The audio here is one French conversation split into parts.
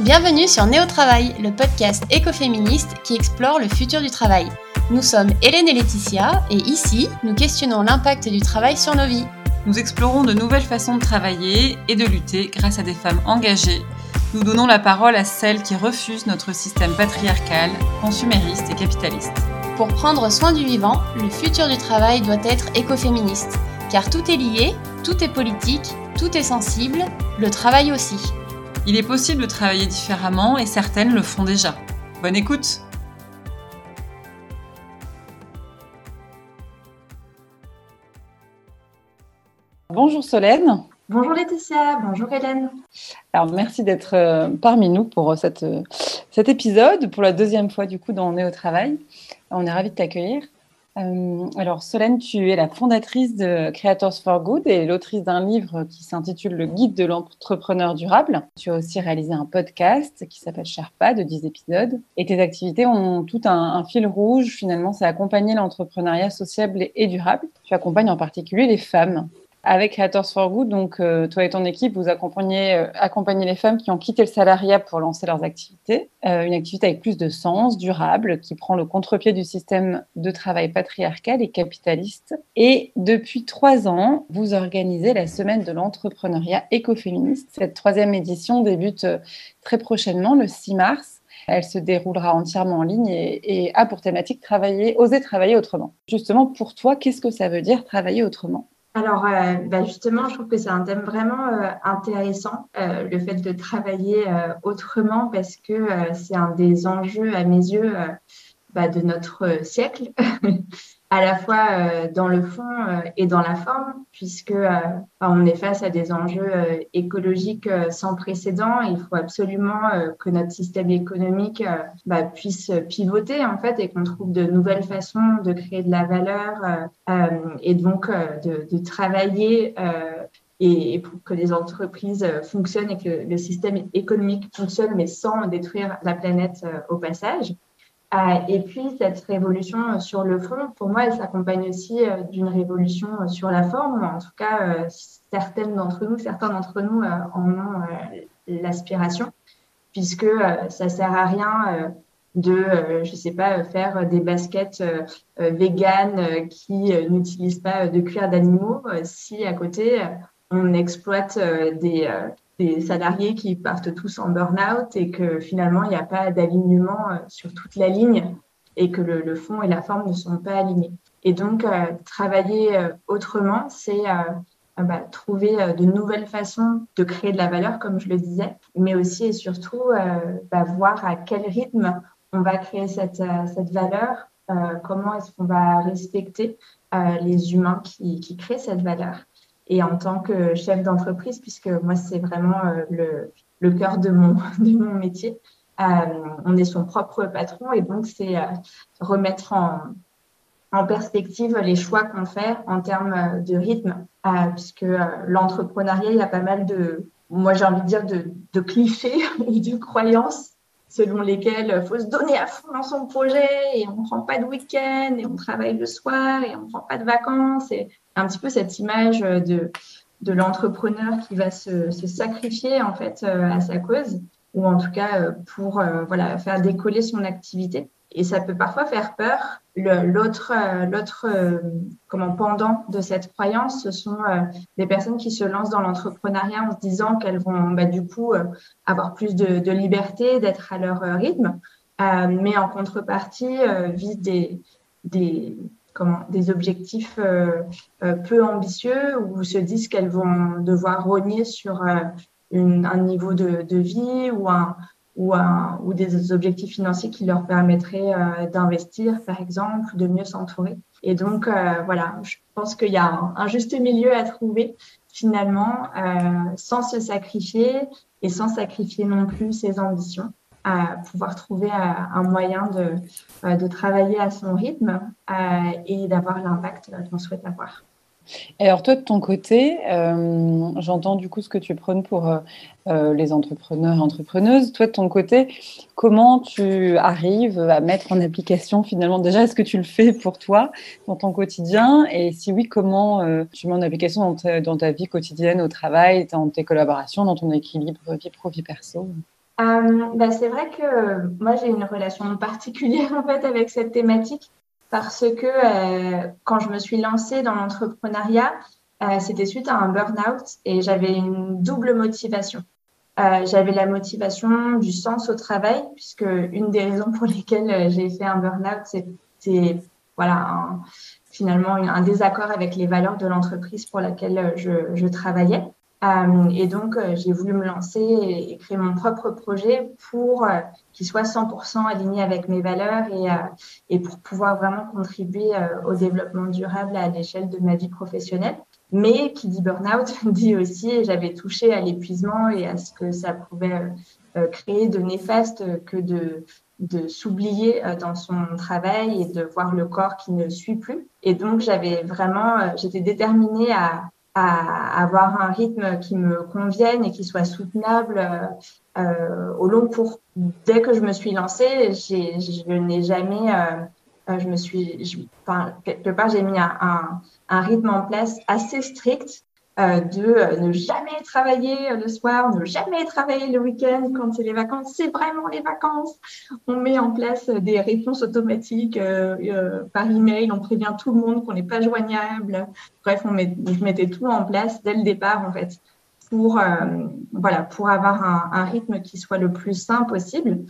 Bienvenue sur Néo Travail, le podcast écoféministe qui explore le futur du travail. Nous sommes Hélène et Laetitia et ici, nous questionnons l'impact du travail sur nos vies. Nous explorons de nouvelles façons de travailler et de lutter grâce à des femmes engagées. Nous donnons la parole à celles qui refusent notre système patriarcal, consumériste et capitaliste. Pour prendre soin du vivant, le futur du travail doit être écoféministe. Car tout est lié, tout est politique, tout est sensible, le travail aussi. Il est possible de travailler différemment et certaines le font déjà. Bonne écoute Bonjour Solène. Bonjour Laetitia, bonjour Hélène. Alors merci d'être euh, parmi nous pour euh, cette, euh, cet épisode, pour la deuxième fois du coup dans On est au travail. On est ravis de t'accueillir. Euh, alors, Solène, tu es la fondatrice de Creators for Good et l'autrice d'un livre qui s'intitule Le guide de l'entrepreneur durable. Tu as aussi réalisé un podcast qui s'appelle Sherpa de 10 épisodes. Et tes activités ont tout un, fil rouge. Finalement, c'est accompagner l'entrepreneuriat sociable et durable. Tu accompagnes en particulier les femmes avec Creators for Good, donc euh, toi et ton équipe, vous accompagnez, euh, accompagnez les femmes qui ont quitté le salariat pour lancer leurs activités. Euh, une activité avec plus de sens, durable, qui prend le contre-pied du système de travail patriarcal et capitaliste. Et depuis trois ans, vous organisez la semaine de l'entrepreneuriat écoféministe. Cette troisième édition débute très prochainement, le 6 mars. Elle se déroulera entièrement en ligne et, et, a pour thématique travailler, oser travailler autrement. Justement, pour toi, qu'est-ce que ça veut dire travailler autrement? Alors, euh, bah, justement, je trouve que c'est un thème vraiment euh, intéressant, euh, le fait de travailler autrement, parce que c'est un des enjeux, à mes yeux, bah, de notre siècle. à la fois euh, dans le fond euh, et dans la forme, puisque euh, on est face à des enjeux écologiques sans précédent. Il faut absolument que notre système économique bah, puisse pivoter en fait et qu'on trouve de nouvelles façons de créer de la valeur et donc de, de travailler et pour que les entreprises fonctionnent et que le système économique fonctionne, mais sans détruire la planète au passage. Euh, et puis, cette révolution sur le fond, pour moi, elle s'accompagne aussi euh, d'une révolution sur la forme. En tout cas, euh, certaines d'entre nous, certains d'entre nous en ont l'aspiration, puisque ça sert à rien de, je sais pas, faire des baskets véganes qui n'utilisent pas de cuir d'animaux si à côté on exploite des des salariés qui partent tous en burn-out et que finalement, il n'y a pas d'alignement euh, sur toute la ligne et que le, fond et la forme ne sont pas alignés. Et donc, euh, travailler euh, autrement, c'est bah, trouver de nouvelles façons de créer de la valeur, comme je le disais, mais aussi et surtout bah, voir à quel rythme on va créer cette, cette valeur, comment est-ce qu'on va respecter les humains qui, qui créent cette valeur et en tant que chef d'entreprise, puisque moi, c'est vraiment euh, le, le cœur de mon, de mon métier. Euh, on est son propre patron et donc c'est euh, remettre en, en perspective les choix qu'on fait en termes de rythme, puisque l'entrepreneuriat, il y a pas mal de, moi j'ai envie de dire, de, de clichés et de croyances selon lesquelles il faut se donner à fond dans son projet et on ne prend pas de week-end et on travaille le soir et on ne prend pas de vacances. Et un petit peu cette image de, de l'entrepreneur qui va se, se, sacrifier en fait euh, à sa cause ou en tout cas euh, pour euh, voilà, faire décoller son activité. Et ça peut parfois faire peur. L'autre, l'autre, comment pendant de cette croyance, ce sont des personnes qui se lancent dans l'entrepreneuriat en se disant qu'elles vont bah, du coup avoir plus de, liberté, d'être à leur rythme, mais en contrepartie visent des, des, comment, des objectifs euh, euh, peu ambitieux ou se disent qu'elles vont devoir rogner sur euh, un niveau de, de, vie ou, un, ou, un, ou des objectifs financiers qui leur permettraient d'investir, par exemple, de mieux s'entourer. Et donc, voilà, je pense qu'il y a un, juste milieu à trouver finalement, sans se sacrifier et sans sacrifier non plus ses ambitions à pouvoir trouver euh, un moyen de, euh, de travailler à son rythme euh, et d'avoir l'impact qu'on souhaite avoir. Alors toi, de ton côté, j'entends du coup ce que tu prônes pour les entrepreneurs et entrepreneuses. Toi, de ton côté, comment tu arrives à mettre en application finalement déjà, est-ce que tu le fais pour toi dans ton quotidien? Et si oui, comment tu mets en application dans ta, dans ta, vie quotidienne au travail, dans tes collaborations, dans ton équilibre vie pro, vie perso? Bah, C'est vrai que moi, j'ai une relation particulière en fait avec cette thématique parce que quand je me suis lancée dans l'entrepreneuriat, c'était suite à un burn-out et j'avais une double motivation. Euh, j'avais la motivation du sens au travail, puisque une des raisons pour lesquelles euh, j'ai fait un burn-out, c'était voilà, finalement un désaccord avec les valeurs de l'entreprise pour laquelle euh, je, je travaillais. Euh, et donc, j'ai voulu me lancer et, créer mon propre projet pour qu'il soit 100% aligné avec mes valeurs et, pour pouvoir vraiment contribuer au développement durable à l'échelle de ma vie professionnelle. Mais qui dit burn-out dit aussi, j'avais touché à l'épuisement et à ce que ça pouvait euh, euh, créer de néfaste que de, de s'oublier euh, dans son travail et de voir le corps qui ne suit plus. Et donc, j'avais vraiment, j'étais déterminée à, à avoir un rythme qui me convienne et qui soit soutenable euh, au long cours. Dès que je me suis lancée, je n'ai jamais euh, je me suis, enfin, quelque part, j'ai mis un, un, rythme en place assez strict euh, de euh, ne jamais travailler le soir, ne jamais travailler le week-end quand c'est les vacances. C'est vraiment les vacances. On met en place des réponses automatiques euh, par email. On prévient tout le monde qu'on n'est pas joignable. Bref, on met, je mettais tout en place dès le départ, en fait, pour voilà, pour avoir un, un rythme qui soit le plus sain possible.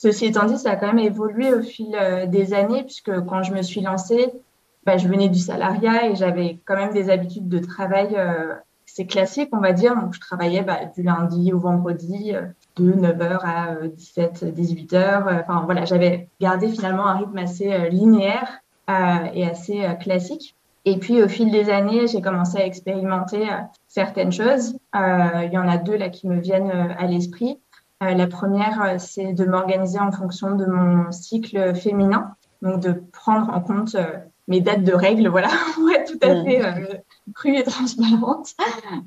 Ceci étant dit, ça a quand même évolué au fil euh, des années, puisque quand je me suis lancée, bah, je venais du salariat et j'avais quand même des habitudes de travail euh, c'est classique, on va dire. Donc, je travaillais bah, du lundi au vendredi euh, de 9h à 17, 18h. Enfin, voilà, j'avais gardé finalement un rythme assez linéaire et assez classique. Et puis, au fil des années, j'ai commencé à expérimenter certaines choses. Il y en a deux là qui me viennent à l'esprit. Euh, la première, euh, c'est de m'organiser en fonction de mon cycle féminin, donc de prendre en compte euh, mes dates de règles, voilà, pour être tout à fait crue et transparente,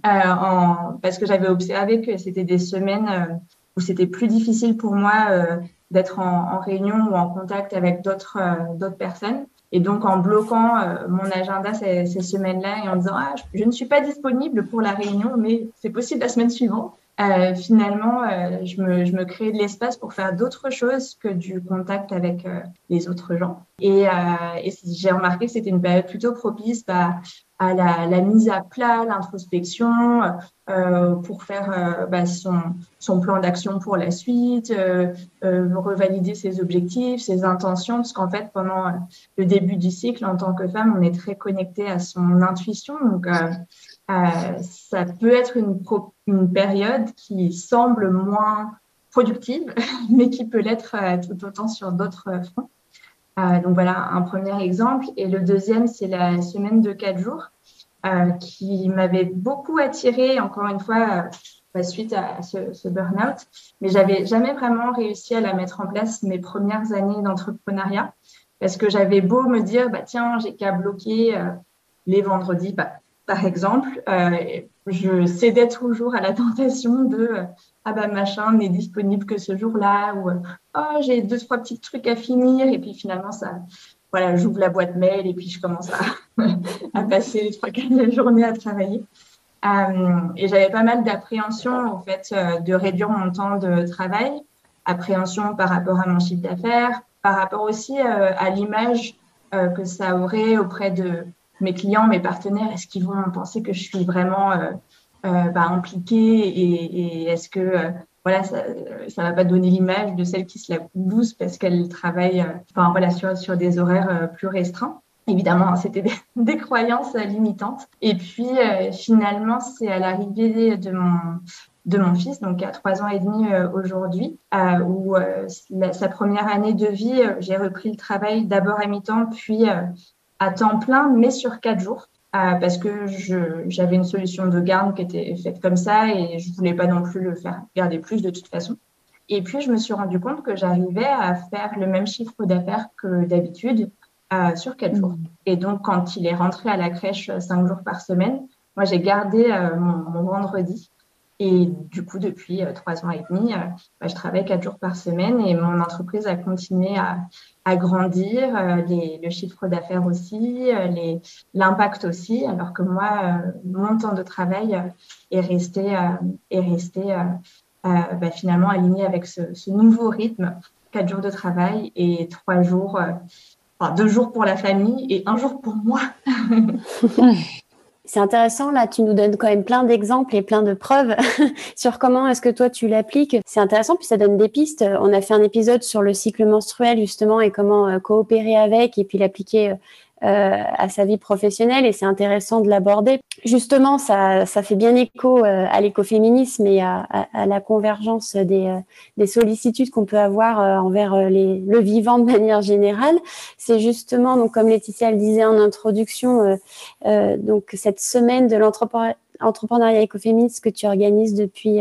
en, parce que j'avais observé que c'était des semaines où c'était plus difficile pour moi d'être en, en, réunion ou en contact avec d'autres d'autres personnes. Et donc, en bloquant mon agenda ces, ces semaines-là et en disant, ah, je, je, ne suis pas disponible pour la réunion, mais c'est possible la semaine suivante, euh, finalement, euh, je, me, je me créais de l'espace pour faire d'autres choses que du contact avec euh, les autres gens. Et, et j'ai remarqué que c'était une période plutôt propice bah, à la, mise à plat, l'introspection, pour faire bah, son, son, plan d'action pour la suite, revalider ses objectifs, ses intentions, parce qu'en fait, pendant le début du cycle, en tant que femme, on est très connecté à son intuition. Donc, ça peut être une, une, période qui semble moins productive, mais qui peut l'être euh, tout autant sur d'autres fronts. Euh, donc voilà un premier exemple. Et le deuxième, c'est la semaine de quatre jours, qui m'avait beaucoup attirée, encore une fois, suite à ce, ce burn-out. Mais j'avais jamais vraiment réussi à la mettre en place mes premières années d'entrepreneuriat, parce que j'avais beau me dire, bah tiens, j'ai qu'à bloquer les vendredis, bah, par exemple, euh, je cédais toujours à la tentation de euh, ah bah machin n'est disponible que ce jour-là ou oh j'ai deux trois petits trucs à finir et puis finalement ça voilà j'ouvre la boîte mail et puis je commence à, passer les trois quarts de la journée à travailler. Euh, et j'avais pas mal d'appréhension en fait de réduire mon temps de travail. Appréhension par rapport à mon chiffre d'affaires par rapport aussi à l'image que ça aurait auprès de mes clients, mes partenaires, est-ce qu'ils vont penser que je suis vraiment euh, euh, bah, impliquée et, est-ce que euh, voilà, ça ne va pas donner l'image de celle qui se la parce qu'elle travaille enfin, voilà, sur, sur des horaires plus restreints? Évidemment, c'était des, des, croyances limitantes. Et puis, finalement, c'est à l'arrivée de mon, de mon fils, donc à trois ans et demi aujourd'hui, où sa première année de vie, j'ai repris le travail d'abord à mi-temps, puis à temps plein, mais sur quatre jours. Euh, parce que j'avais une solution de garde qui était faite comme ça et je voulais pas non plus le faire garder plus de toute façon. Et puis, je me suis rendu compte que j'arrivais à faire le même chiffre d'affaires que d'habitude euh, sur quatre jours. Mmh. Et donc, quand il est rentré à la crèche cinq jours par semaine, moi, j'ai gardé euh, mon, mon, vendredi et du coup, depuis euh, trois ans et demi, euh, bah, je travaille quatre jours par semaine et mon entreprise a continué à, grandir, euh, le chiffre d'affaires aussi, l'impact aussi, alors que moi, mon temps de travail est resté, est resté bah, finalement aligner avec ce, ce, nouveau rythme, quatre jours de travail et trois jours, enfin, deux jours pour la famille et un jour pour moi. C'est intéressant, là, tu nous donnes quand même plein d'exemples et plein de preuves sur comment est-ce que toi tu l'appliques. C'est intéressant, puis ça donne des pistes. On a fait un épisode sur le cycle menstruel, justement, et comment euh, coopérer avec et puis l'appliquer euh, euh, à sa vie professionnelle et c'est intéressant de l'aborder. Justement, ça, ça fait bien écho euh, à l'écoféminisme et à, à, la convergence des, euh, des sollicitudes qu'on peut avoir envers les, le vivant de manière générale. C'est justement, donc comme Laetitia le disait en introduction, donc cette semaine de l'entrepreneuriat écoféministe que tu organises depuis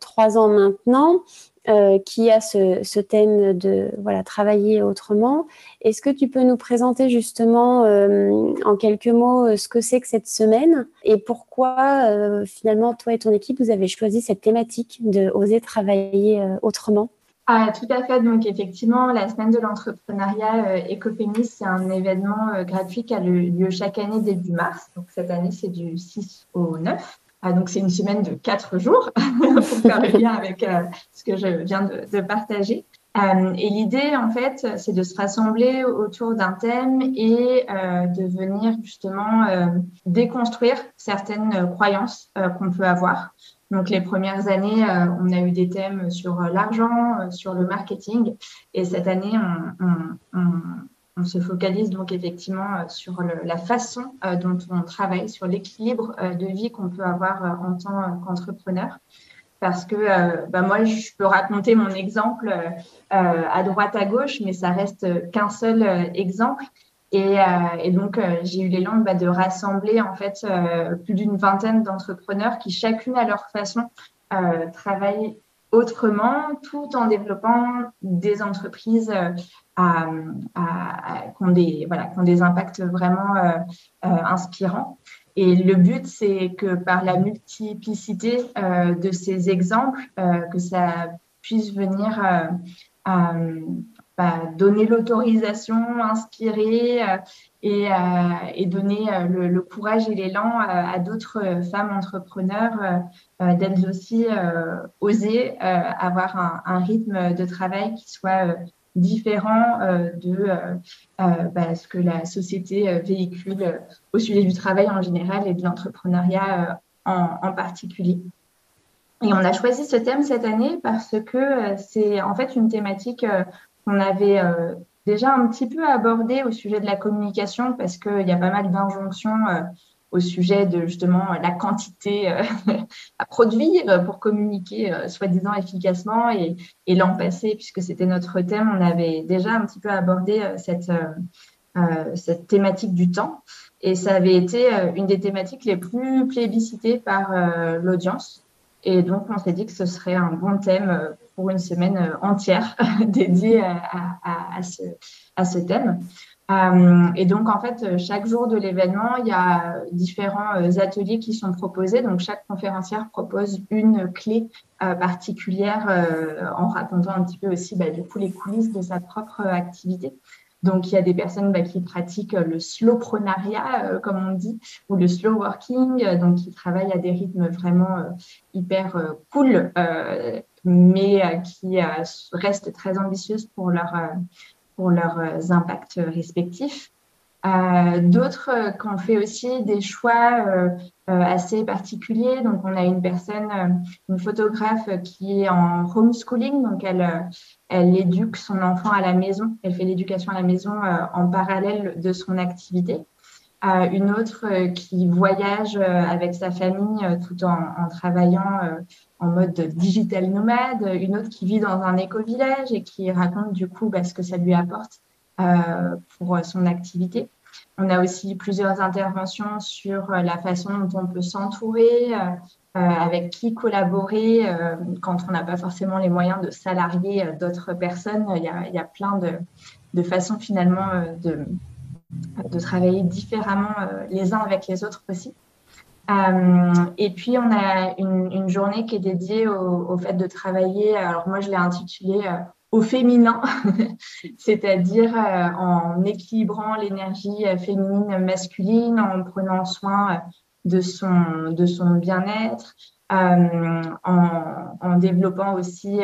trois ans maintenant. Euh, qui a ce, thème de voilà travailler autrement. Est-ce que tu peux nous présenter justement euh, en quelques mots euh, ce que c'est que cette semaine et pourquoi finalement toi et ton équipe vous avez choisi cette thématique de oser travailler autrement? Ah, tout à fait. Donc, effectivement, la semaine de l'entrepreneuriat écoféministe, c'est un événement gratuit qui a lieu chaque année début mars. Donc, cette année, c'est du 6 au 9. Ah, donc, c'est une semaine de quatre jours pour faire le lien avec euh, ce que je viens de, partager. Euh, et l'idée, en fait, c'est de se rassembler autour d'un thème et euh, de venir justement déconstruire certaines croyances qu'on peut avoir. Donc, les premières années, on a eu des thèmes sur l'argent, sur le marketing. Et cette année, on, se focalise donc effectivement euh, sur la façon euh, dont on travaille, sur l'équilibre euh, de vie qu'on peut avoir en tant qu'entrepreneur. Parce que bah moi, je peux raconter mon exemple à droite à gauche, mais ça reste qu'un seul exemple. Et, donc, j'ai eu l'élan bah, de rassembler en fait plus d'une vingtaine d'entrepreneurs qui, chacune à leur façon, travaillent autrement, tout en développant des entreprises à, qui, ont des, voilà, des impacts vraiment euh, euh, inspirants. Et le but, c'est que par la multiplicité euh, de ces exemples, que ça puisse venir bah, donner l'autorisation, inspirer et, donner le, courage et l'élan à d'autres femmes entrepreneurs d'elles aussi oser avoir un, rythme de travail qui soit différent euh, de euh, euh, bah, ce que la société véhicule au sujet du travail en général et de l'entrepreneuriat en, particulier. Et on a choisi ce thème cette année parce que c'est en fait une thématique qu'on avait déjà un petit peu abordée au sujet de la communication parce qu'il y a pas mal d'injonctions au sujet de justement la quantité euh, à produire pour communiquer euh, soi-disant efficacement. Et, l'an passé, puisque c'était notre thème, on avait déjà un petit peu abordé euh, cette, cette thématique du temps. Et ça avait été une des thématiques les plus plébiscitées par l'audience. Et donc, on s'est dit que ce serait un bon thème pour une semaine entière dédiée à, à, ce, à ce thème. Euh, et donc, en fait, chaque jour de l'événement, il y a différents euh, ateliers qui sont proposés. Donc, chaque conférencière propose une clé euh, particulière en racontant un petit peu aussi, bah, du coup, les coulisses de sa propre activité. Donc, il y a des personnes bah, qui pratiquent le slowprenariat, comme on dit, ou le slow working, donc qui travaillent à des rythmes vraiment hyper cool, mais qui restent très ambitieuses pour leur pour leurs euh, impacts respectifs. Euh, D'autres euh, qui ont fait aussi des choix euh, assez particuliers. Donc, on a une personne, une photographe qui est en homeschooling, donc elle, elle éduque son enfant à la maison. Elle fait l'éducation à la maison en parallèle de son activité. une autre qui voyage avec sa famille tout en, en travaillant en mode digital nomade, une autre qui vit dans un éco-village et qui raconte du coup bah, ce que ça lui apporte euh, pour son activité. On a aussi plusieurs interventions sur la façon dont on peut s'entourer, euh, euh, avec qui collaborer quand on n'a pas forcément les moyens de salarier d'autres personnes. Il y, a, plein de, de façons finalement de, de travailler différemment les uns avec les autres aussi. Euh, et puis, on a une, une, journée qui est dédiée au, au, fait de travailler. Alors, moi, je l'ai intitulée euh, au féminin, c'est-à-dire euh, en équilibrant l'énergie euh, féminine masculine, en prenant soin de son, de son bien-être, en, développant aussi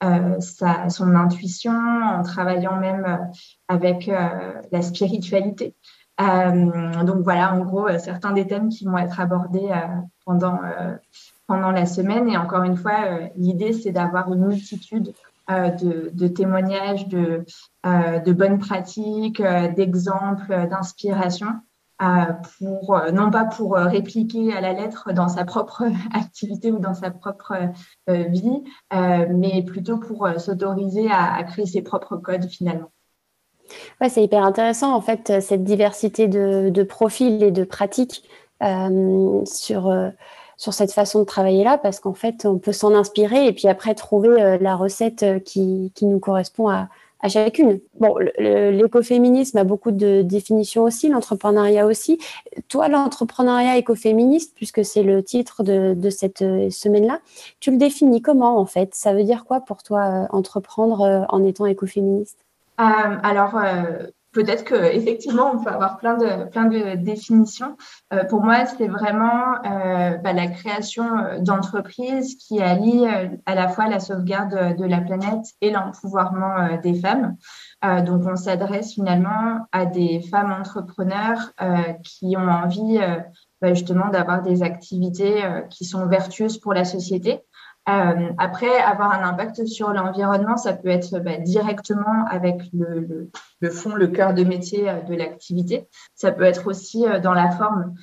sa, son intuition, en travaillant même avec la spiritualité. Donc voilà, en gros, certains des thèmes qui vont être abordés pendant, pendant la semaine. Et encore une fois, l'idée, c'est d'avoir une multitude de, témoignages, de, bonnes pratiques, d'exemples, d'inspiration pour, euh, non pas pour euh, répliquer à la lettre dans sa propre activité ou dans sa propre euh, vie, mais plutôt pour s'autoriser à, créer ses propres codes finalement. Ouais, c'est hyper intéressant en fait cette diversité de, de profils et de pratiques sur sur cette façon de travailler là parce qu'en fait on peut s'en inspirer et puis après trouver la recette qui, nous correspond à, chacune. Bon, l'écoféminisme a beaucoup de définitions aussi, l'entrepreneuriat aussi. Toi, l'entrepreneuriat écoféministe, puisque c'est le titre de, cette euh, semaine-là, tu le définis comment en fait? Ça veut dire quoi pour toi euh, entreprendre euh, en étant écoféministe? Alors, peut-être que effectivement on peut avoir plein de plein de définitions. Euh, pour moi, c'est vraiment euh, bah, la création euh, d'entreprises qui allient à la fois la sauvegarde de, la planète et l'empouvoirment des femmes. donc, on s'adresse finalement à des femmes entrepreneurs qui ont envie bah, justement d'avoir des activités qui sont vertueuses pour la société. Euh, après, avoir un impact sur l'environnement, ça peut être bah, directement avec le, fond, le cœur de métier euh, de l'activité. Ça peut être aussi euh, dans la forme.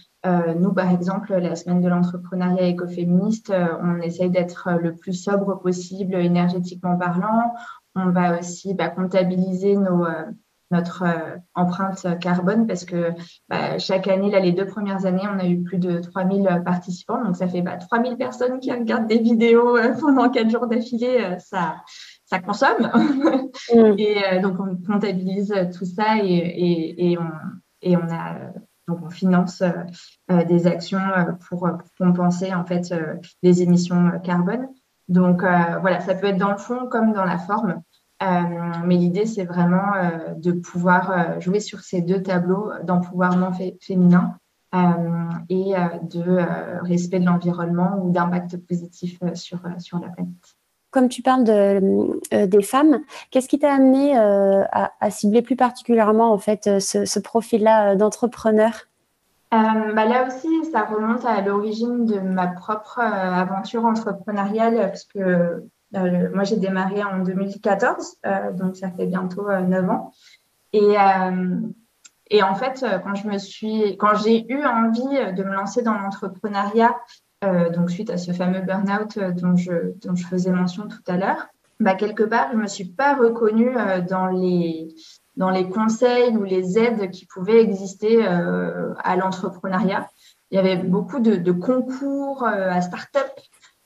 nous, par exemple, la semaine de l'entrepreneuriat écoféministe, on essaye d'être le plus sobre possible énergétiquement parlant. On va aussi bah, comptabiliser nos, notre euh, empreinte carbone parce que bah, chaque année, là, les deux premières années, on a eu plus de 3000 participants. Donc, ça fait bah, 3000 personnes qui regardent des vidéos euh, pendant quatre jours d'affilée. Euh, ça, ça consomme. Mm. et donc, on comptabilise tout ça et, et, et, on, et on a donc on finance des actions pour, compenser en fait les émissions carbone. Donc voilà, ça peut être dans le fond comme dans la forme. Euh, mais l'idée, c'est vraiment euh, de pouvoir euh, jouer sur ces deux tableaux d'empouvoirment féminin et de respect de l'environnement ou d'impact positif sur, sur la planète. Comme tu parles de, des femmes, qu'est-ce qui t'a amené à, cibler plus particulièrement en fait ce, profil-là d'entrepreneur? Bah Là aussi, ça remonte à l'origine de ma propre aventure entrepreneuriale, parce que euh, moi, j'ai démarré en 2014, euh, donc ça fait bientôt 9 euh, ans. Et, et en fait, quand je me suis, quand j'ai eu envie de me lancer dans l'entrepreneuriat, donc suite à ce fameux burn-out dont je, faisais mention tout à l'heure, bah, quelque part, je ne me suis pas reconnue dans, les, dans les conseils ou les aides qui pouvaient exister à l'entrepreneuriat. Il y avait beaucoup de, de concours à start-up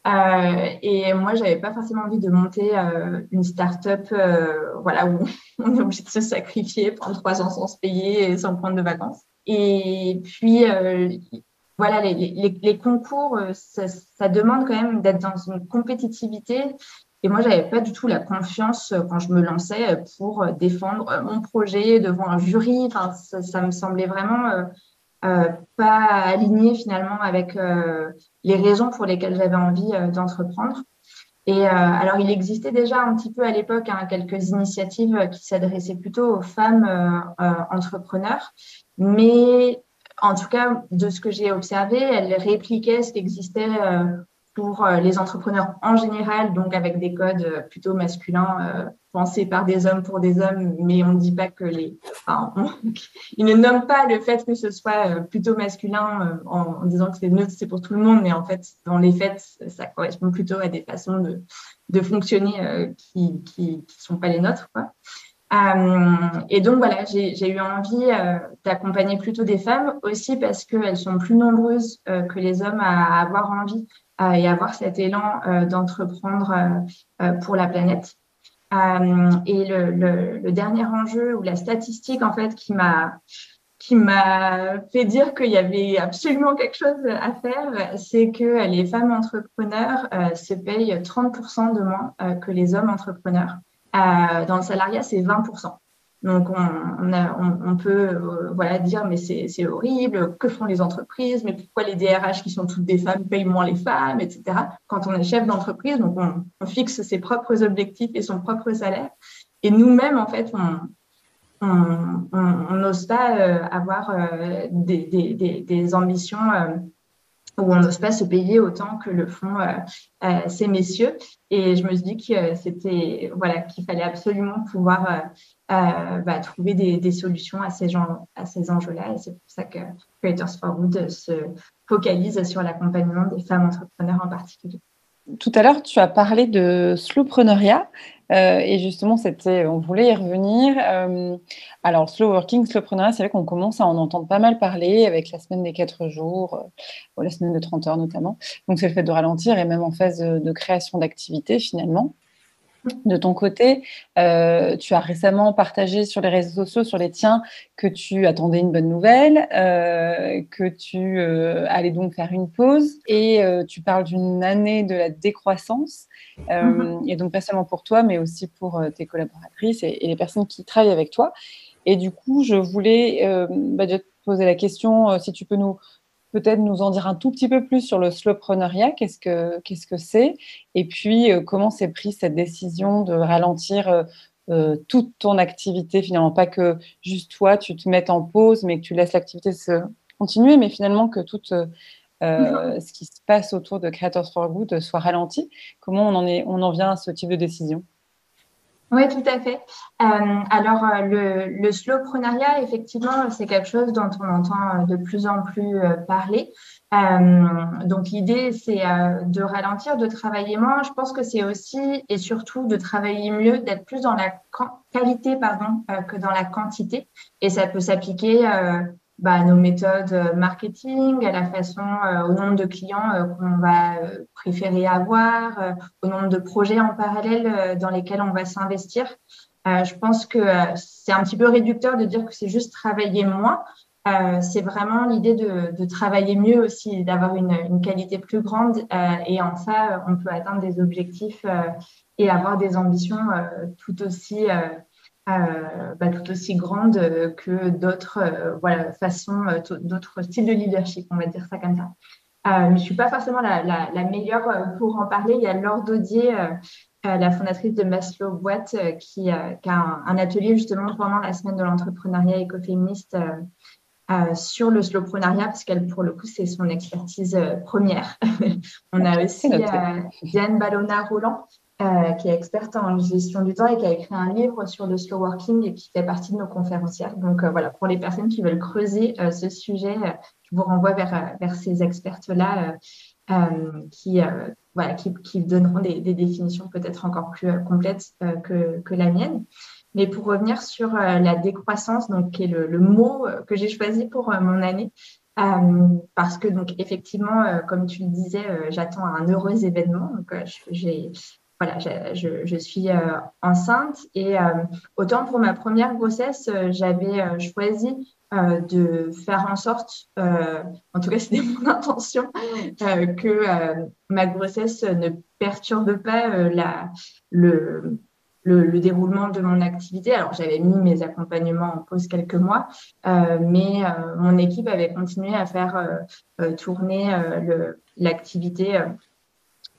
euh, et moi, j'avais pas forcément envie de monter euh, une start-up euh, voilà, où on est obligé de se sacrifier pendant trois ans sans se payer et sans prendre de vacances. Et puis, voilà, les, concours, ça, demande quand même d'être dans une compétitivité. Et moi, j'avais pas du tout la confiance quand je me lançais pour défendre mon projet devant un jury. Enfin, ça me semblait vraiment euh, pas aligné finalement avec euh, les raisons pour lesquelles j'avais envie euh, d'entreprendre. Et alors, il existait déjà un petit peu à l'époque hein, quelques initiatives qui s'adressaient plutôt aux femmes entrepreneurs, mais en tout cas, de ce que j'ai observé, elles répliquaient ce qui existait pour les entrepreneurs en général, donc avec des codes plutôt masculins pensé par des hommes pour des hommes, mais on ne dit pas que les. Enfin, ils ne nomment pas le fait que ce soit euh, plutôt masculin euh, en, disant que c'est neutre, c'est pour tout le monde, mais en fait, dans les faits, ça correspond plutôt à des façons de, fonctionner euh, qui ne qui, sont pas les nôtres. Et donc voilà, j'ai eu envie d'accompagner plutôt des femmes aussi parce qu'elles sont plus nombreuses que les hommes à, avoir envie et avoir cet élan d'entreprendre pour la planète. Euh, et le, le, dernier enjeu ou la statistique en fait qui m'a qui m'a fait dire qu'il y avait absolument quelque chose à faire, c'est que les femmes entrepreneurs euh, se payent 30% de moins euh, que les hommes entrepreneurs. Dans le salariat, c'est 20%. Donc, on, peut euh, voilà, dire, mais c'est horrible, que font les entreprises, mais pourquoi les DRH qui sont toutes des femmes payent moins les femmes, etc. Quand on est chef d'entreprise, donc on, fixe ses propres objectifs et son propre salaire. Et nous-mêmes, en fait, on n'ose pas euh, avoir euh, des, ambitions où on n'ose pas se payer autant que le font ces messieurs. Et je me suis dit que c'était voilà qu'il fallait absolument pouvoir bah, trouver des, solutions à ces, ces enjeux-là. Et c'est pour ça que Creators for Good se focalise sur l'accompagnement des femmes entrepreneurs en particulier. Tout à l'heure, tu as parlé de slowpreneuriat. Euh, et justement, c'était, on voulait y revenir. Euh, alors, slow working, slowpreneuriat, c'est vrai qu'on commence à en entendre pas mal parler avec la semaine des 4 jours, euh, la semaine de 30 heures notamment. Donc, c'est le fait de ralentir et même en phase de création d'activité finalement. De ton côté, euh, tu as récemment partagé sur les réseaux sociaux, sur les tiens, que tu attendais une bonne nouvelle, euh, que tu euh, allais donc faire une pause et tu parles d'une année de la décroissance. Mm-hmm. Et donc pas seulement pour toi, mais aussi pour tes collaboratrices et, les personnes qui travaillent avec toi. Et du coup, je voulais bah, te poser la question si tu peux nous peut-être nous en dire un tout petit peu plus sur le slowpreneuriat, qu'est-ce que qu'est-ce que c'est, et puis euh, comment s'est prise cette décision de ralentir euh, euh, toute ton activité, finalement, pas que juste toi, tu te mettes en pause, mais que tu laisses l'activité se continuer, mais finalement que tout ce qui se passe autour de Creators for Good soit ralenti. Comment on en, est, on en vient à ce type de décision? Oui, tout à fait. Euh, alors, euh, le, le effectivement, c'est quelque chose dont on entend euh, de plus en plus parler. donc, l'idée, c'est de ralentir, de travailler moins. Je pense que c'est aussi et surtout de travailler mieux, d'être plus dans la qualité pardon, que dans la quantité. Et ça peut s'appliquer bah, nos méthodes euh, marketing, à la façon, euh, au nombre de clients euh, qu'on va préférer avoir, au nombre de projets en parallèle dans lesquels on va s'investir. je pense que c'est un petit peu réducteur de dire que c'est juste travailler moins. c'est vraiment l'idée de, de, travailler mieux aussi, d'avoir une, une, qualité plus grande et en ça, on peut atteindre des objectifs et avoir des ambitions tout aussi euh, bah, tout aussi grande que d'autres euh, voilà, façons, euh, d'autres styles de leadership, on va dire ça comme ça. mais je ne suis pas forcément la, la, meilleure pour en parler. Il y a Laure Daudier, la fondatrice de Maslow Boîte, qui, qui, a un, atelier justement pendant la semaine de l'entrepreneuriat écoféministe sur le slowpreneuriat, parce qu'elle, pour le coup, c'est son expertise première. On a aussi Diane Ballona-Roland, euh, qui est experte en gestion du temps et qui a écrit un livre sur le slow working et qui fait partie de nos conférencières. Donc euh, voilà, pour les personnes qui veulent creuser euh, ce sujet, je vous renvoie vers, vers ces expertes-là qui, voilà, qui, qui, donneront des, définitions peut-être encore plus complètes que, que, la mienne. Mais pour revenir sur la décroissance, donc qui est le, le mot que j'ai choisi pour mon année, parce que donc effectivement, comme tu le disais, j'attends un heureux événement. Donc j'ai voilà, je, suis euh, enceinte et euh, autant pour ma première grossesse, euh, j'avais choisi de faire en sorte, en tout cas c'était mon intention, que ma grossesse ne perturbe pas la, le, le, déroulement de mon activité. Alors, j'avais mis mes accompagnements en pause quelques mois, mais mon équipe avait continué à faire tourner l'activité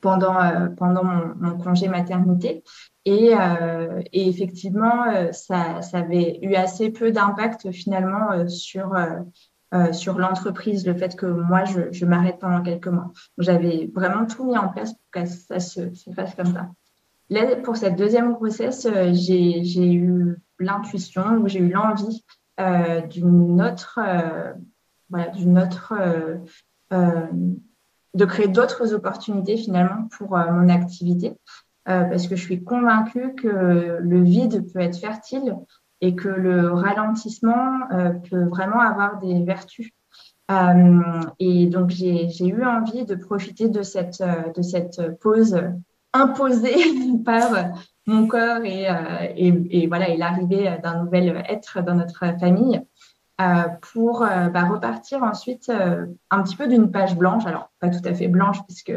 pendant, euh, pendant mon, congé maternité. Et, euh, et effectivement, euh, ça, ça, avait eu assez peu d'impact finalement sur, sur l'entreprise, le fait que moi, je, je m'arrête pendant quelques mois. J'avais vraiment tout mis en place pour que ça se, se fasse comme ça. Là, pour cette deuxième grossesse, j'ai eu l'intuition ou j'ai eu l'envie d'une autre, voilà, d'une autre de créer d'autres opportunités finalement pour euh, mon activité, euh, parce que je suis convaincue que le vide peut être fertile et que le ralentissement euh, peut vraiment avoir des vertus. et donc j'ai eu envie de profiter de cette, de cette pause imposée par mon corps et, et, et voilà et l'arrivée d'un nouvel être dans notre famille pour euh, bah, repartir ensuite euh, un petit peu d'une page blanche. Alors, pas tout à fait blanche, puisque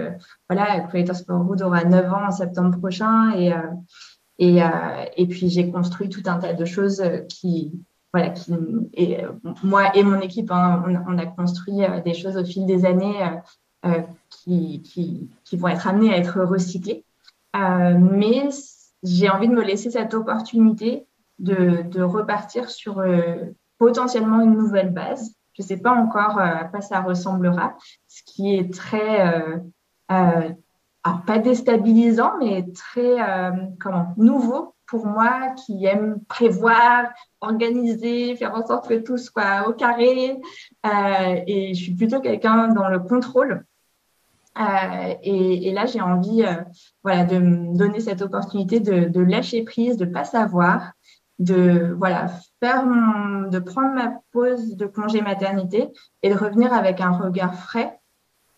voilà, Creators for Good aura 9 ans en septembre prochain et, Et, et puis j'ai construit tout un tas de choses qui, voilà, qui, et, moi et mon équipe, hein, on, a construit des choses au fil des années qui, qui, qui, vont être amenées à être recyclées. mais j'ai envie de me laisser cette opportunité de, de repartir sur potentiellement une nouvelle base. Je ne sais pas encore à quoi ça ressemblera, ce qui est très euh, alors pas déstabilisant, mais très euh, comment nouveau pour moi qui aime prévoir, organiser, faire en sorte que tout soit au carré. Euh, et je suis plutôt quelqu'un dans le contrôle. Euh, et, et, là, j'ai envie euh, voilà, de me donner cette opportunité de, de lâcher prise, de pas savoir, de voilà faire mon, de prendre ma pause de congé maternité et de revenir avec un regard frais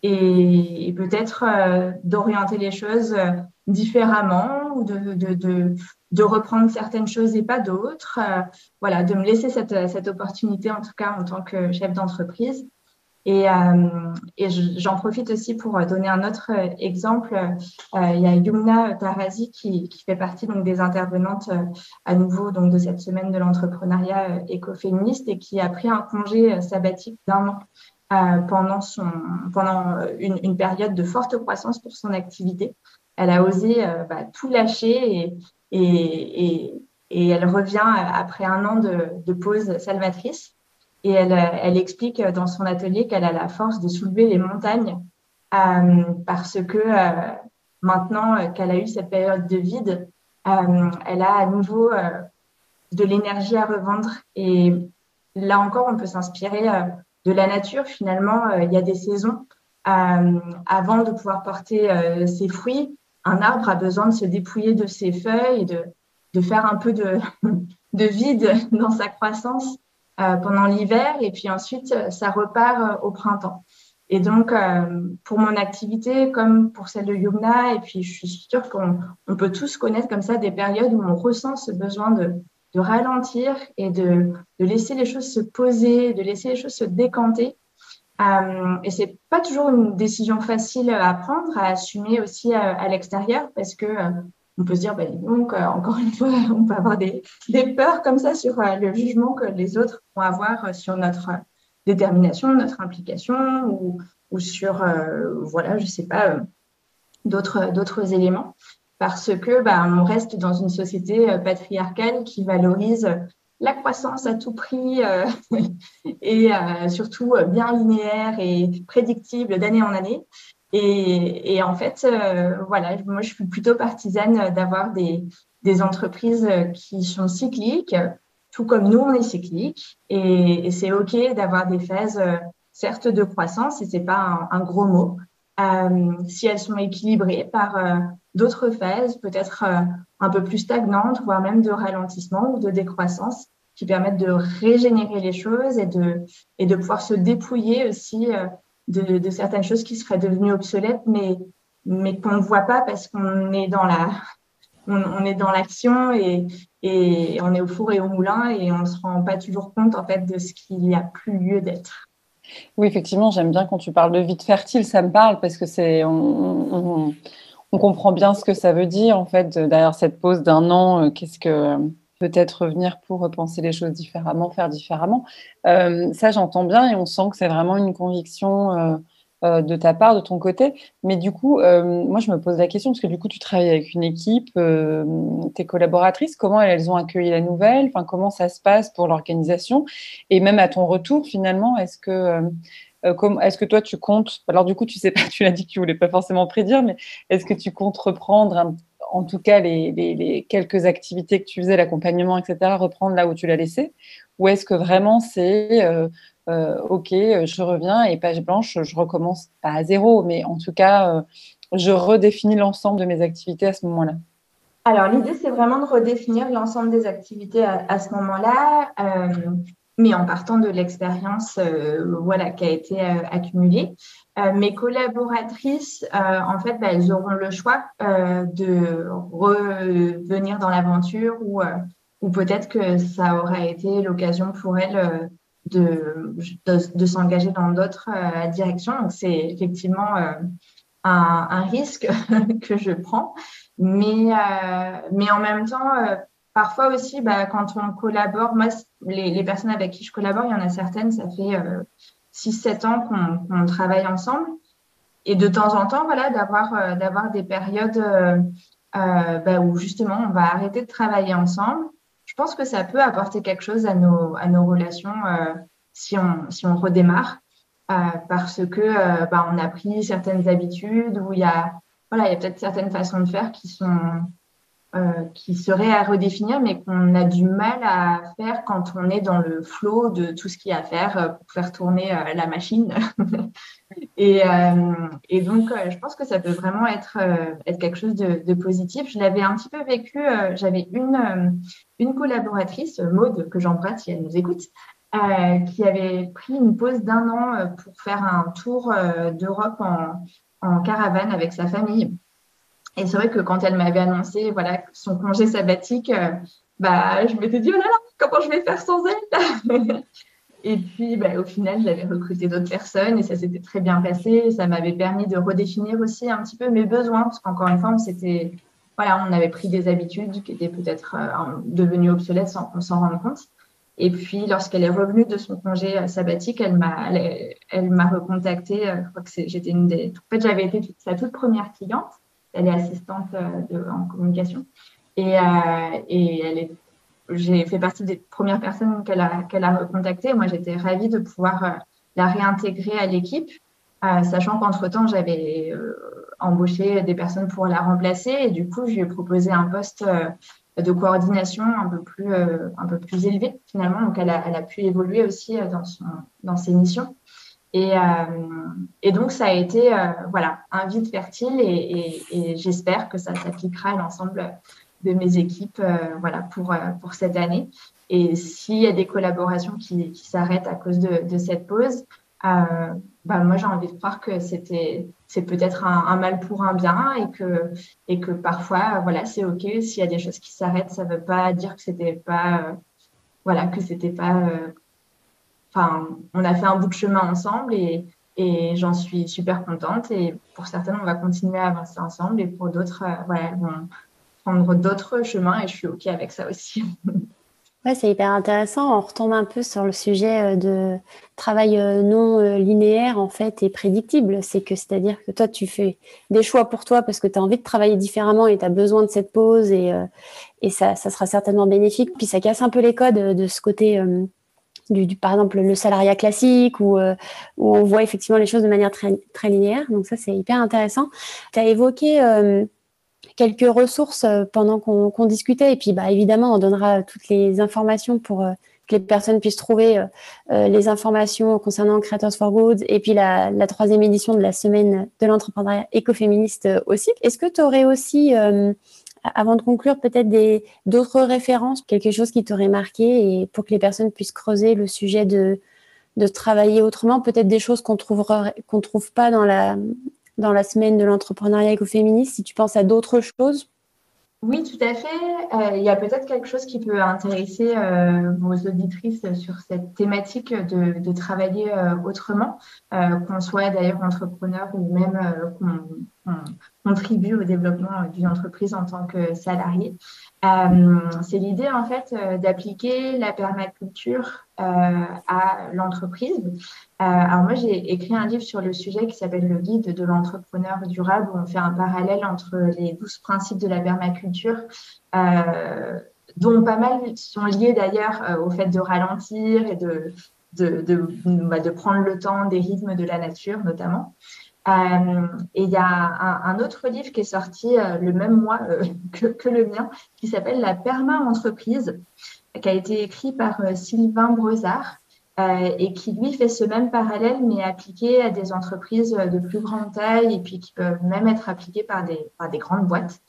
et, peut-être euh, d'orienter les choses euh, différemment ou de, de, de, de, reprendre certaines choses et pas d'autres. Euh, voilà, de me laisser cette, cette, opportunité, en tout cas en tant que chef d'entreprise. Et, et j'en profite aussi pour donner un autre exemple. il y a Yumna Tarazi qui, qui, fait partie donc, des intervenantes à nouveau donc, de cette semaine de l'entrepreneuriat écoféministe et qui a pris un congé sabbatique d'un an euh, pendant, son, pendant une, une, période de forte croissance pour son activité. Elle a osé euh, bah, tout lâcher et, et, et, et, elle revient après un an de, de pause salvatrice. Et elle, elle, explique dans son atelier qu'elle a la force de soulever les montagnes euh, parce que euh, maintenant qu'elle a eu cette période de vide, euh, elle a à nouveau de l'énergie à revendre. Et là encore, on peut s'inspirer de la nature, finalement, euh, il y a des saisons. Euh, avant de pouvoir porter euh, ses fruits, un arbre a besoin de se dépouiller de ses feuilles et de, faire un peu de vide dans sa croissance pendant l'hiver et puis ensuite ça repart au printemps. Et donc, pour mon activité, comme pour celle de Yumna, et puis je suis sûre qu'on on peut tous connaître comme ça des périodes où on ressent ce besoin de, ralentir et de, laisser les choses se poser, de laisser les choses se décanter. Euh, et c'est pas toujours une décision facile à prendre, à assumer aussi à, l'extérieur, parce que euh, on peut se dire, bah, donc, euh, encore une fois, on peut avoir des, peurs comme ça sur euh, le jugement que les autres vont avoir sur notre détermination, notre implication, ou, sur, voilà, je sais pas, d'autres d'autres éléments parce que bah, on reste dans une société euh, patriarcale qui valorise la croissance à tout prix euh, et euh, surtout euh, bien linéaire et prédictible d'année en année. Et, et en fait, euh, voilà, moi je suis plutôt partisane d'avoir des, des entreprises qui sont cycliques, tout comme nous on est cyclique. Et, et c'est ok d'avoir des phases certes de croissance et c'est pas un, gros mot si elles sont équilibrées par d'autres phases, peut-être euh, un peu plus stagnantes, voire même de ralentissement ou de décroissance, qui permettent de régénérer les choses et de, et de pouvoir se dépouiller aussi euh, de, certaines choses qui seraient devenues obsolètes, mais, mais qu'on ne voit pas parce qu'on est dans la, on, est dans l'action et, et on est au four et au moulin et on ne se rend pas toujours compte en fait de ce qu'il n'y a plus lieu d'être. Oui, effectivement, j'aime bien quand tu parles de vide fertile, ça me parle parce que c'est on, comprend bien ce que ça veut dire, en fait, derrière cette pause d'un an, euh, qu'est-ce que peut-être revenir pour repenser les choses différemment, faire différemment. Euh, ça, j'entends bien et on sent que c'est vraiment une conviction euh, euh, de ta part, de ton côté. Mais du coup, moi, je me pose la question parce que du coup, tu travailles avec une équipe, tes collaboratrices, comment elles ont accueilli la nouvelle? Enfin, comment ça se passe pour l'organisation? Et même à ton retour, finalement, est-ce que est-ce que toi, tu comptes, alors du coup, tu sais pas, tu l'as dit que tu voulais pas forcément prédire, mais est-ce que tu comptes reprendre, en tout cas, les, quelques activités que tu faisais, l'accompagnement, etc., reprendre là où tu l'as laissé? Ou est-ce que vraiment c'est, euh, euh, OK, je reviens et page blanche, je recommence pas à zéro, mais en tout cas, euh, je redéfinis l'ensemble de mes activités à ce moment-là? Alors, l'idée, c'est vraiment de redéfinir l'ensemble des activités à, à ce moment-là. Euh, mais en partant de l'expérience euh, voilà, qui a été euh, accumulée. Euh, mes collaboratrices, euh, en fait, bah, elles auront le choix euh, de revenir dans l'aventure ou, peut-être que ça aura été l'occasion pour elles de, de, de s'engager dans d'autres directions. Donc, c'est effectivement un, risque que je prends. Mais, mais en même temps, parfois aussi, bah, quand on collabore, moi, les, personnes avec qui je collabore, il y en a certaines, ça fait 6-7 ans qu'on travaille ensemble. Et de temps en temps, voilà, d'avoir d'avoir des périodes bah, où justement on va arrêter de travailler ensemble. Je pense que ça peut apporter quelque chose à nos, à nos relations si, on, si on redémarre. Euh, parce que euh, bah, on a pris certaines habitudes où il y a voilà il y a peut-être certaines façons de faire qui sont euh, qui seraient à redéfinir, mais qu'on a du mal à faire quand on est dans le flot de tout ce qu'il y a à faire pour faire tourner la machine. et, et, donc, je pense que ça peut vraiment être, être quelque chose de, de positif. Je l'avais un petit peu vécu. J'avais une, une collaboratrice, Maude, que j'embrasse si elle nous écoute, euh, qui avait pris une pause d'un an euh, pour faire un tour euh, d'Europe en, caravane avec sa famille. Et c'est vrai que quand elle m'avait annoncé voilà, son congé sabbatique, bah, je m'étais dit, oh là là, comment je vais faire sans elle? Et puis, bah, au final, j'avais recruté d'autres personnes et ça s'était très bien passé. Ça m'avait permis de redéfinir aussi un petit peu mes besoins, parce qu'encore une fois, on, voilà, on avait pris des habitudes qui étaient peut-être devenues obsolètes sans qu'on s'en rende compte. Et puis, lorsqu'elle est revenue de son congé euh, sabbatique, elle m'a, elle, m'a recontactée. Euh, je crois que j'étais une des. En fait, j'avais été sa toute première cliente. Elle est assistante euh, en communication. Et, et elle est, j'ai fait partie des premières personnes qu'elle a, qu'elle a recontactées. Moi, j'étais ravie de pouvoir la réintégrer à l'équipe, sachant qu'entre-temps, j'avais embauché des personnes pour la remplacer. Et du coup, je lui ai proposé un poste de coordination un peu plus, euh, un peu plus élevée finalement. Donc elle a, elle a pu évoluer aussi euh, dans, son, dans ses missions. Et, euh, et, donc, ça a été voilà, un vide fertile et, et, j'espère que ça s'appliquera à l'ensemble de mes équipes voilà, pour, pour cette année. Et s'il y a des collaborations qui, qui s'arrêtent à cause de, de cette pause, bah, moi j'ai envie de croire que c'était c'est peut-être un, mal pour un bien et que et que parfois voilà c'est ok s'il y a des choses qui s'arrêtent ça veut pas dire que c'était pas euh, voilà que c'était pas euh, on a fait un bout de chemin ensemble et j'en suis super contente et pour certaines on va continuer à avancer ensemble et pour d'autres euh, voilà vont prendre d'autres chemins et je suis ok avec ça aussi Ouais, c'est hyper intéressant. On retombe un peu sur le sujet euh, de travail euh, non linéaire en fait et prédictible. C'est que c'est-à-dire que toi, tu fais des choix pour toi parce que tu as envie de travailler différemment et tu as besoin de cette pause et, ça sera certainement bénéfique. Puis ça casse un peu les codes de ce côté. Du, par exemple le salariat classique où, où on voit effectivement les choses de manière très, très linéaire. Donc ça, c'est hyper intéressant. Tu as évoqué quelques ressources euh, pendant qu'on discutait. Et puis, bah, évidemment, on donnera toutes les informations pour euh, que les personnes puissent trouver euh, les informations concernant Creators for Good et puis la, troisième édition de la semaine de l'entrepreneuriat écoféministe aussi. Est-ce que tu aurais aussi, avant de conclure, peut-être d'autres références, quelque chose qui t'aurait marqué et pour que les personnes puissent creuser le sujet de, de travailler autrement, peut-être des choses qu'on qu'on trouve pas dans la, dans la semaine de l'entrepreneuriat écoféministe, si tu penses à d'autres choses oui, tout à fait. Euh, il y a peut-être quelque chose qui peut intéresser euh, vos auditrices sur cette thématique de, travailler euh, autrement, qu'on soit d'ailleurs entrepreneur ou même qu'on contribue au développement d'une entreprise en tant que salarié. C'est l'idée en fait d'appliquer la permaculture à l'entreprise. alors moi, j'ai écrit un livre sur le sujet qui s'appelle Le guide de l'entrepreneur durable, où on fait un parallèle entre les douze principes de la permaculture, euh, dont pas mal sont liés d'ailleurs euh, au fait de ralentir et bah, de, prendre le temps des rythmes de la nature notamment. Euh, et il y a un, autre livre qui est sorti le même mois que, que, le mien, qui s'appelle La Perma-entreprise, qui a été écrit par Sylvain Brezard. et qui lui fait ce même parallèle, mais appliqué à des entreprises de plus grande taille et puis qui peuvent même être appliquées par des, grandes boîtes.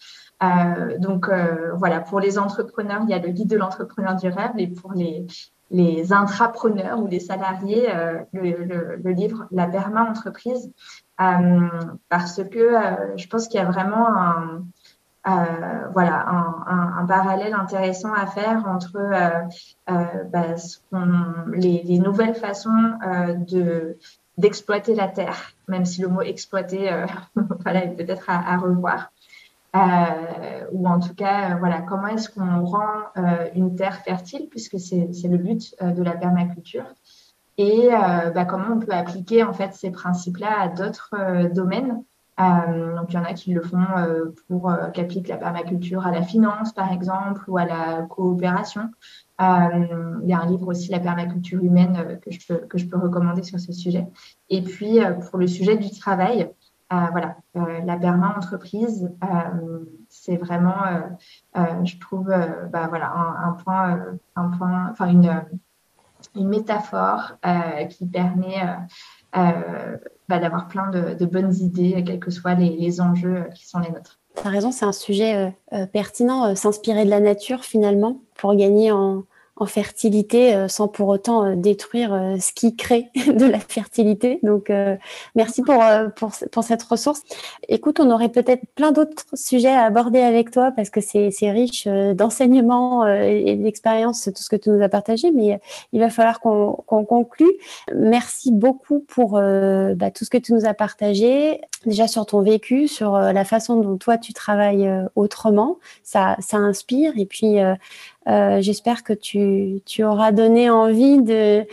Euh, donc euh, voilà, pour les entrepreneurs, il y a le guide de l'entrepreneur durable et pour les, intrapreneurs ou les salariés, euh, le, livre La Perma Entreprise, parce que je pense qu'il y a vraiment un, voilà, un, parallèle intéressant à faire entre bah, les, les, nouvelles façons de d'exploiter la terre, même si le mot exploiter, voilà, est peut-être à, revoir. ou en tout cas, voilà, comment est-ce qu'on rend une terre fertile, puisque c'est le but de la permaculture, et bah, comment on peut appliquer en fait ces principes-là à d'autres domaines? Euh, donc, il y en a qui le font euh, pour euh, qu'applique la permaculture à la finance, par exemple, ou à la coopération. il y a un livre aussi, La permaculture humaine, que, je peux, que je peux recommander sur ce sujet. Et puis, pour le sujet du travail, voilà, la perma-entreprise, c'est vraiment, je trouve, bah, voilà, un, point, un point, enfin une, une métaphore qui permet euh, bah, d'avoir plein de, bonnes idées, quels que soient les, enjeux qui sont les nôtres. Tu as raison, c'est un sujet euh, pertinent, s'inspirer de la nature finalement pour gagner en, en fertilité euh, sans pour autant euh, détruire euh, ce qui crée de la fertilité. Donc, merci pour, pour, pour, cette ressource. Écoute, on aurait peut-être plein d'autres sujets à aborder avec toi parce que c'est riche d'enseignements et d'expériences, tout ce que tu nous as partagé, mais il va falloir qu'on conclue. Merci beaucoup pour bah, tout ce que tu nous as partagé, déjà sur ton vécu, sur la façon dont toi tu travailles autrement. Ça, ça inspire. Et puis, j'espère que tu, tu, auras donné envie de,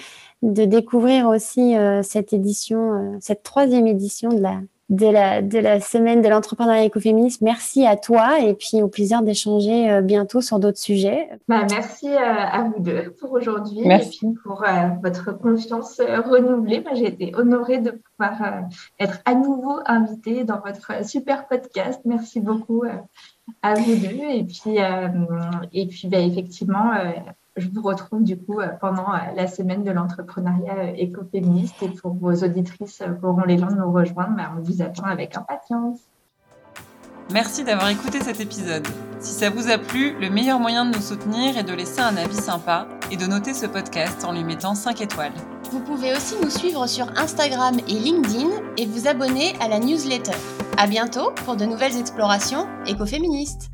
de découvrir aussi euh, cette édition, euh, cette troisième édition de la, de la, de la semaine de l'entrepreneuriat écoféministe. Merci à toi et puis au plaisir d'échanger bientôt sur d'autres sujets. Bah, merci à vous deux pour aujourd'hui et puis pour votre confiance renouvelée. J'ai été honorée de pouvoir être à nouveau invitée dans votre super podcast. Merci beaucoup à vous deux. Et puis, euh, et puis bah, effectivement, euh, je vous retrouve du coup euh, pendant la semaine de l'entrepreneuriat écoféministe. Et pour vos auditrices qui auront l'élan de nous rejoindre, bah, on vous attend avec impatience. Merci d'avoir écouté cet épisode. Si ça vous a plu, le meilleur moyen de nous soutenir est de laisser un avis sympa et de noter ce podcast en lui mettant 5 étoiles. Vous pouvez aussi nous suivre sur Instagram et LinkedIn et vous abonner à la newsletter. À bientôt pour de nouvelles explorations écoféministes.